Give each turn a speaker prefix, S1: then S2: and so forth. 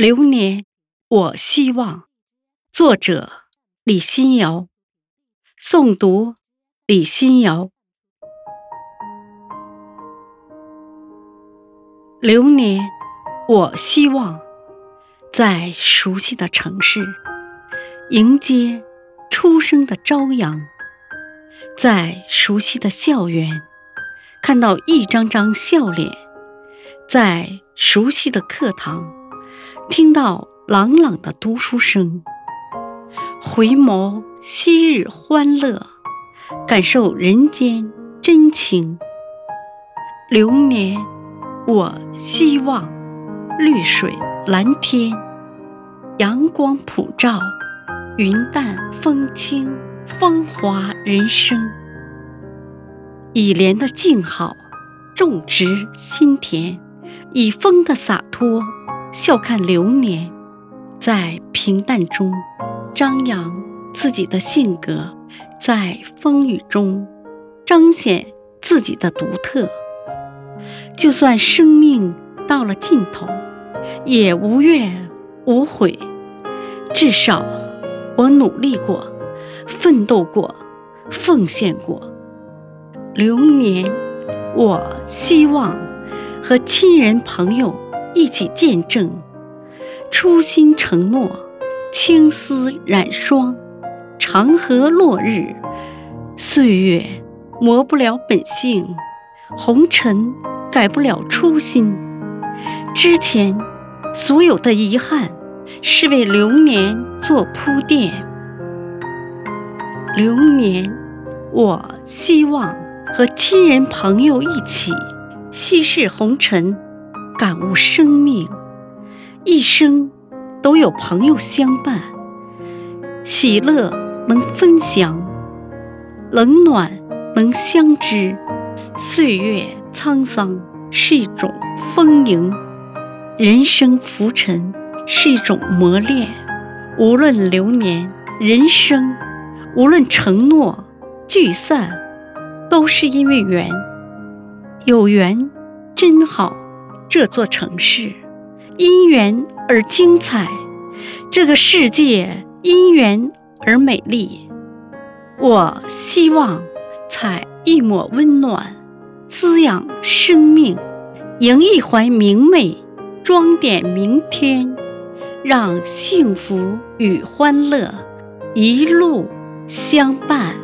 S1: 流年，我希望。作者：李新瑶。诵读：李新瑶。流年，我希望在熟悉的城市迎接初升的朝阳，在熟悉的校园看到一张张笑脸，在熟悉的课堂。听到朗朗的读书声，回眸昔日欢乐，感受人间真情。流年，我希望绿水蓝天，阳光普照，云淡风轻，芳华人生。以莲的静好，种植心田；以风的洒脱。笑看流年，在平淡中张扬自己的性格，在风雨中彰显自己的独特。就算生命到了尽头，也无怨无悔。至少我努力过，奋斗过，奉献过。流年，我希望和亲人朋友。一起见证初心承诺，青丝染霜，长河落日，岁月磨不了本性，红尘改不了初心。之前所有的遗憾，是为流年做铺垫。流年，我希望和亲人朋友一起稀释红尘。感悟生命，一生都有朋友相伴，喜乐能分享，冷暖能相知。岁月沧桑是一种丰盈，人生浮沉是一种磨练。无论流年人生，无论承诺聚散，都是因为缘。有缘真好。这座城市因缘而精彩，这个世界因缘而美丽。我希望采一抹温暖，滋养生命，迎一怀明媚，装点明天，让幸福与欢乐一路相伴。